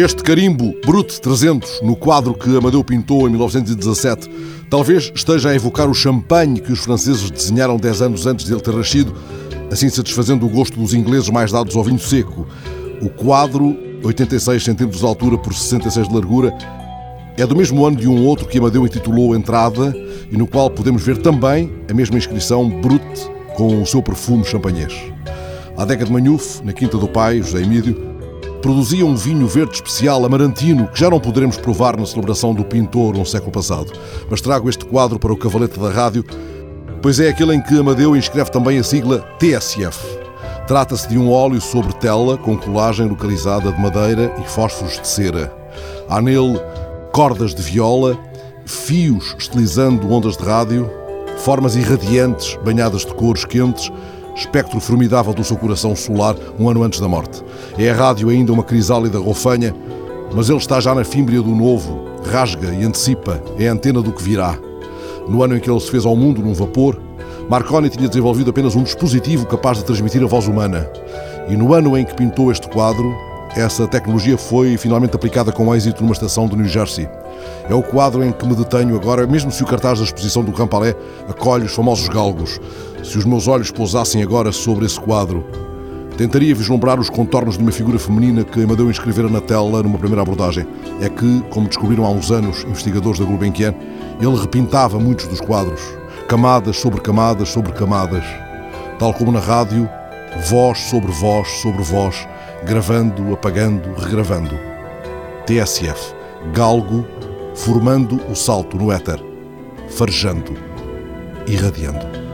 Este carimbo Brut 300 no quadro que Amadeu pintou em 1917 talvez esteja a evocar o champanhe que os franceses desenharam 10 anos antes de ele ter nascido, assim satisfazendo o gosto dos ingleses mais dados ao vinho seco. O quadro, 86 cm de altura por 66 de largura, é do mesmo ano de um outro que Amadeu intitulou Entrada e no qual podemos ver também a mesma inscrição Brut com o seu perfume champanhês. À década de Manhuf, na quinta do pai, José Emílio, produzia um vinho verde especial amarantino que já não poderemos provar na celebração do pintor um século passado. Mas trago este quadro para o cavalete da rádio, pois é aquele em que Amadeu inscreve também a sigla TSF. Trata-se de um óleo sobre tela com colagem localizada de madeira e fósforos de cera. Há nele cordas de viola, fios estilizando ondas de rádio, formas irradiantes banhadas de cores quentes espectro formidável do seu coração solar um ano antes da morte. É a rádio ainda uma crisálida rofanha, mas ele está já na fímbria do novo, rasga e antecipa, é a antena do que virá. No ano em que ele se fez ao mundo num vapor, Marconi tinha desenvolvido apenas um dispositivo capaz de transmitir a voz humana. E no ano em que pintou este quadro, essa tecnologia foi finalmente aplicada com êxito numa estação do New Jersey. É o quadro em que me detenho agora, mesmo se o cartaz da exposição do Rampalé acolhe os famosos galgos. Se os meus olhos pousassem agora sobre esse quadro, tentaria vislumbrar os contornos de uma figura feminina que Amadeu inscrevera na tela numa primeira abordagem. É que, como descobriram há uns anos investigadores da Gulbenkian, ele repintava muitos dos quadros, camadas sobre camadas sobre camadas. Tal como na rádio, voz sobre voz sobre voz, gravando, apagando, regravando. TSF, galgo, formando o salto no éter, farejando, irradiando.